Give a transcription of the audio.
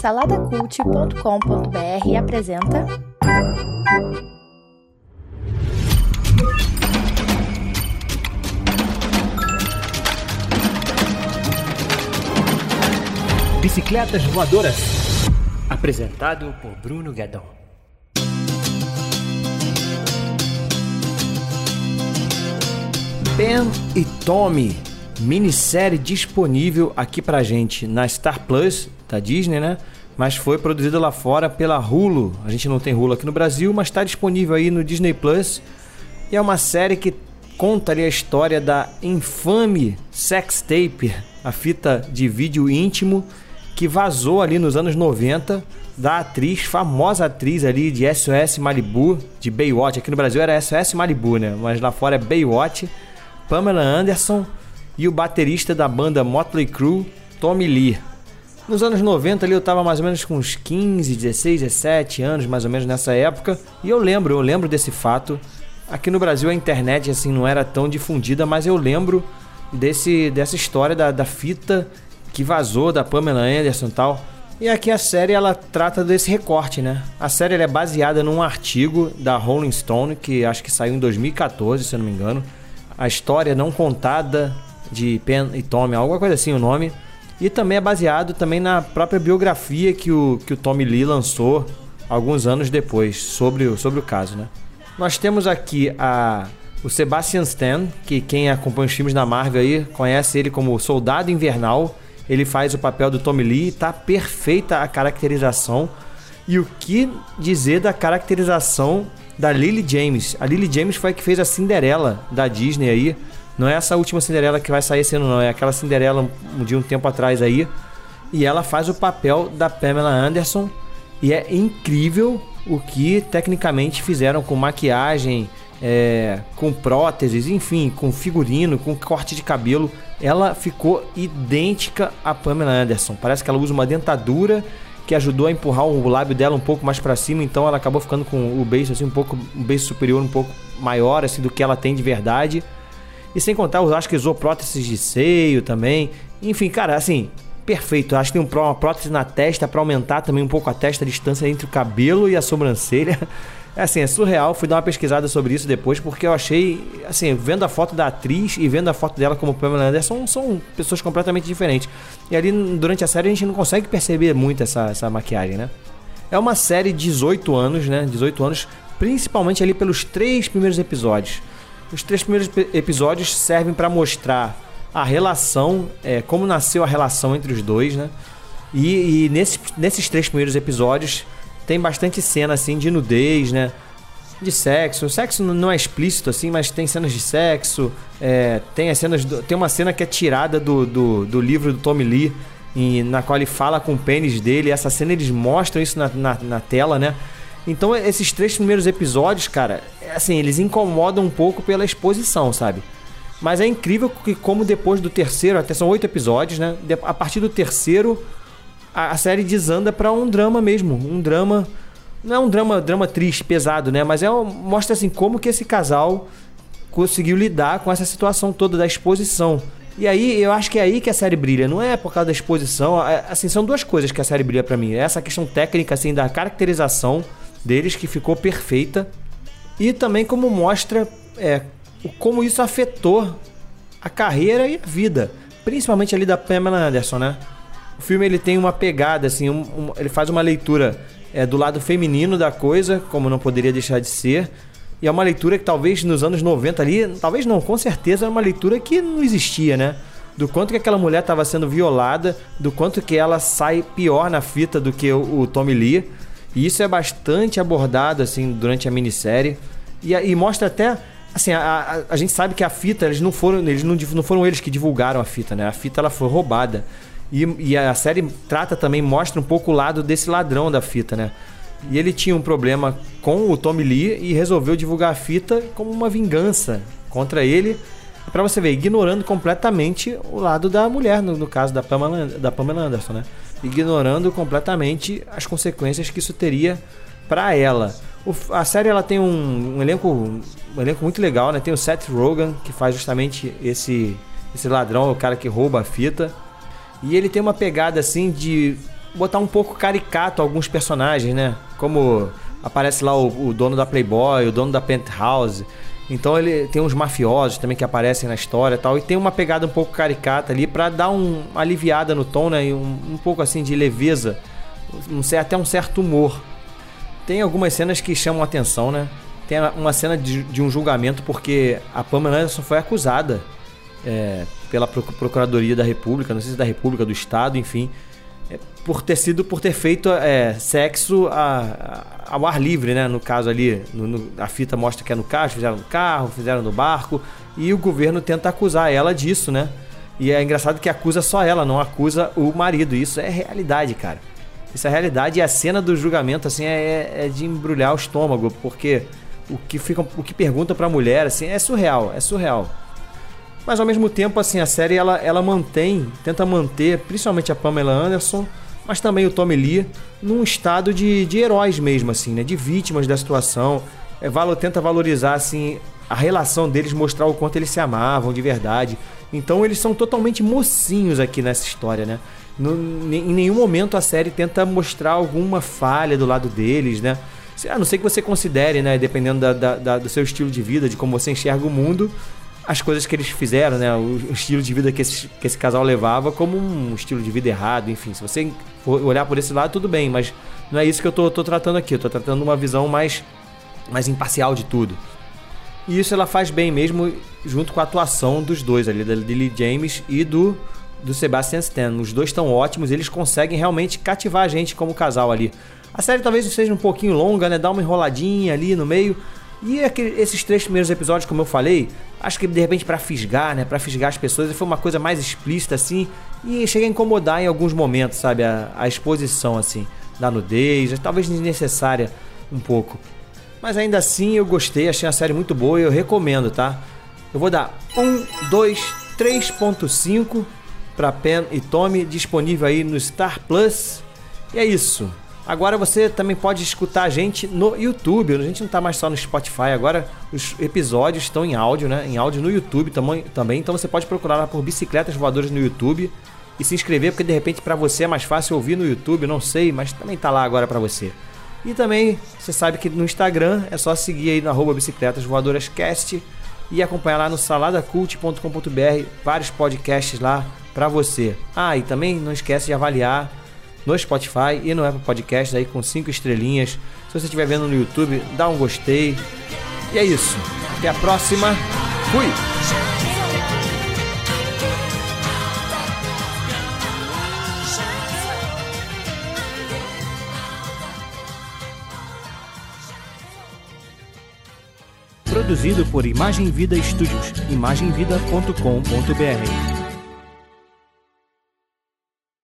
Saladacult.com.br apresenta. Bicicletas Voadoras. Apresentado por Bruno Guedon. Pen e Tommy, minissérie disponível aqui pra gente na Star Plus da Disney, né? Mas foi produzida lá fora pela Hulu. A gente não tem Hulu aqui no Brasil, mas está disponível aí no Disney Plus. E é uma série que conta ali a história da infame sex tape, a fita de vídeo íntimo que vazou ali nos anos 90 da atriz, famosa atriz ali de SOS Malibu, de Baywatch. Aqui no Brasil era SOS Malibu, né? Mas lá fora é Baywatch. Pamela Anderson e o baterista da banda Motley Crue, Tommy Lee. Nos anos 90 ali eu tava mais ou menos com uns 15, 16, 17 anos, mais ou menos nessa época, e eu lembro, eu lembro desse fato. Aqui no Brasil a internet assim não era tão difundida, mas eu lembro desse dessa história da, da fita que vazou da Pamela Anderson e tal. E aqui a série ela trata desse recorte, né? A série é baseada num artigo da Rolling Stone que acho que saiu em 2014, se eu não me engano a história não contada de Pen e Tommy, alguma coisa assim o nome. E também é baseado também na própria biografia que o, que o Tommy Lee lançou alguns anos depois sobre, o, sobre o caso, né? Nós temos aqui a, o Sebastian Stan, que quem acompanha os filmes da Marvel aí conhece ele como Soldado Invernal. Ele faz o papel do Tommy Lee, tá perfeita a caracterização. E o que dizer da caracterização da Lily James. A Lily James foi a que fez a Cinderela da Disney aí. Não é essa última Cinderela que vai sair ano, não. É aquela Cinderela de um tempo atrás aí. E ela faz o papel da Pamela Anderson. E é incrível o que tecnicamente fizeram com maquiagem, é, com próteses, enfim, com figurino, com corte de cabelo. Ela ficou idêntica a Pamela Anderson. Parece que ela usa uma dentadura que ajudou a empurrar o lábio dela um pouco mais para cima, então ela acabou ficando com o beijo assim um pouco um beijo superior um pouco maior assim do que ela tem de verdade. E sem contar, acho que usou próteses de seio também. Enfim, cara, assim, perfeito. Acho que tem uma prótese na testa para aumentar também um pouco a testa, a distância entre o cabelo e a sobrancelha. É assim, é surreal. Fui dar uma pesquisada sobre isso depois, porque eu achei, assim, vendo a foto da atriz e vendo a foto dela como Pamela Anderson, são pessoas completamente diferentes. E ali, durante a série, a gente não consegue perceber muito essa, essa maquiagem, né? É uma série de 18 anos, né? 18 anos, principalmente ali pelos três primeiros episódios. Os três primeiros episódios servem para mostrar a relação, é, como nasceu a relação entre os dois, né? E, e nesses, nesses três primeiros episódios tem bastante cena assim de nudez, né? De sexo. O sexo não é explícito assim, mas tem cenas de sexo. É, tem as cenas. Do, tem uma cena que é tirada do, do, do livro do Tommy Lee, em, na qual ele fala com o pênis dele. Essa cena eles mostram isso na, na, na tela, né? Então esses três primeiros episódios, cara, assim, eles incomodam um pouco pela exposição, sabe? Mas é incrível que como depois do terceiro, até são oito episódios, né? A partir do terceiro, a, série desanda para um drama mesmo, um drama não é um drama drama triste, pesado, né? Mas é um, mostra assim como que esse casal conseguiu lidar com essa situação toda da exposição. E aí eu acho que é aí que a série brilha, não é por causa da exposição, é, assim são duas coisas que a série brilha para mim. Essa questão técnica assim da caracterização deles que ficou perfeita e também como mostra é, como isso afetou a carreira e a vida, principalmente ali da Pamela Anderson, né? O filme ele tem uma pegada, assim, um, um, ele faz uma leitura é, do lado feminino da coisa, como não poderia deixar de ser. E é uma leitura que talvez nos anos 90 ali, talvez não, com certeza era uma leitura que não existia, né? Do quanto que aquela mulher estava sendo violada, do quanto que ela sai pior na fita do que o, o Tommy Lee. E isso é bastante abordado, assim, durante a minissérie. E, e mostra até assim, a, a, a, gente sabe que a fita, eles não foram, eles não, não foram eles que divulgaram a fita, né? A fita ela foi roubada. E, e a série trata também, mostra um pouco o lado desse ladrão da fita, né? E ele tinha um problema com o Tommy Lee e resolveu divulgar a fita como uma vingança contra ele. Para você ver, ignorando completamente o lado da mulher, no, no caso da Pamela, da Pamela Anderson, né? Ignorando completamente as consequências que isso teria para ela. O, a série ela tem um, um, elenco, um elenco muito legal, né? Tem o Seth Rogen, que faz justamente esse, esse ladrão, o cara que rouba a fita. E ele tem uma pegada assim de botar um pouco caricato alguns personagens, né? Como aparece lá o, o dono da Playboy, o dono da Penthouse. Então ele tem uns mafiosos também que aparecem na história e tal. E tem uma pegada um pouco caricata ali para dar um, uma aliviada no tom, né? E um, um pouco assim de leveza. Um, até um certo humor. Tem algumas cenas que chamam atenção, né? Tem uma cena de, de um julgamento porque a Pamela Anderson foi acusada é, pela Procuradoria da República, não sei se da República, do Estado, enfim, é, por ter sido, por ter feito é, sexo a, ao ar livre, né? No caso ali, no, no, a fita mostra que é no carro, fizeram no carro, fizeram no barco, e o governo tenta acusar ela disso, né? E é engraçado que acusa só ela, não acusa o marido. Isso é realidade, cara. Isso é realidade e a cena do julgamento, assim, é, é de embrulhar o estômago, porque o que, fica, o que pergunta pra mulher, assim, é surreal, é surreal. Mas ao mesmo tempo, assim, a série ela, ela mantém, tenta manter, principalmente a Pamela Anderson, mas também o Tommy Lee, num estado de, de heróis mesmo, assim, né? De vítimas da situação. É, valo, tenta valorizar, assim, a relação deles, mostrar o quanto eles se amavam de verdade. Então eles são totalmente mocinhos aqui nessa história, né? No, em nenhum momento a série tenta mostrar alguma falha do lado deles, né? A não ser que você considere, né? Dependendo da, da, da, do seu estilo de vida, de como você enxerga o mundo, as coisas que eles fizeram, né? O, estilo de vida que esse, que esse casal levava como um estilo de vida errado, enfim. Se você for olhar por esse lado, tudo bem, mas não é isso que eu tô, tô tratando aqui. Eu tô tratando uma visão mais, mais imparcial de tudo. E isso ela faz bem mesmo junto com a atuação dos dois ali, da Lily James e do, do Sebastian Stan. Os dois estão ótimos, eles conseguem realmente cativar a gente como casal ali. A série talvez seja um pouquinho longa, né? Dá uma enroladinha ali no meio, e aquele, esses três primeiros episódios, como eu falei, acho que de repente para fisgar, né, para fisgar as pessoas, foi uma coisa mais explícita assim, e chega a incomodar em alguns momentos, sabe, a, a exposição assim da nudez, talvez desnecessária um pouco. Mas ainda assim eu gostei, achei a série muito boa e eu recomendo, tá? Eu vou dar 1, 2, 3.5 para Pen e Tommy disponível aí no Star Plus. E é isso. Agora você também pode escutar a gente no YouTube. A gente não está mais só no Spotify. Agora os episódios estão em áudio, né? Em áudio no YouTube também. Então você pode procurar lá por Bicicletas Voadoras no YouTube e se inscrever, porque de repente para você é mais fácil ouvir no YouTube, não sei, mas também tá lá agora para você. E também você sabe que no Instagram é só seguir aí no Bicicletas Voadoras Cast e acompanhar lá no saladacult.com.br vários podcasts lá para você. Ah, e também não esquece de avaliar no Spotify e no Apple Podcast aí com cinco estrelinhas. Se você estiver vendo no YouTube, dá um gostei. E é isso. Até a próxima. Fui! Produzido por Imagem Vida Studios, imagemvida.com.br.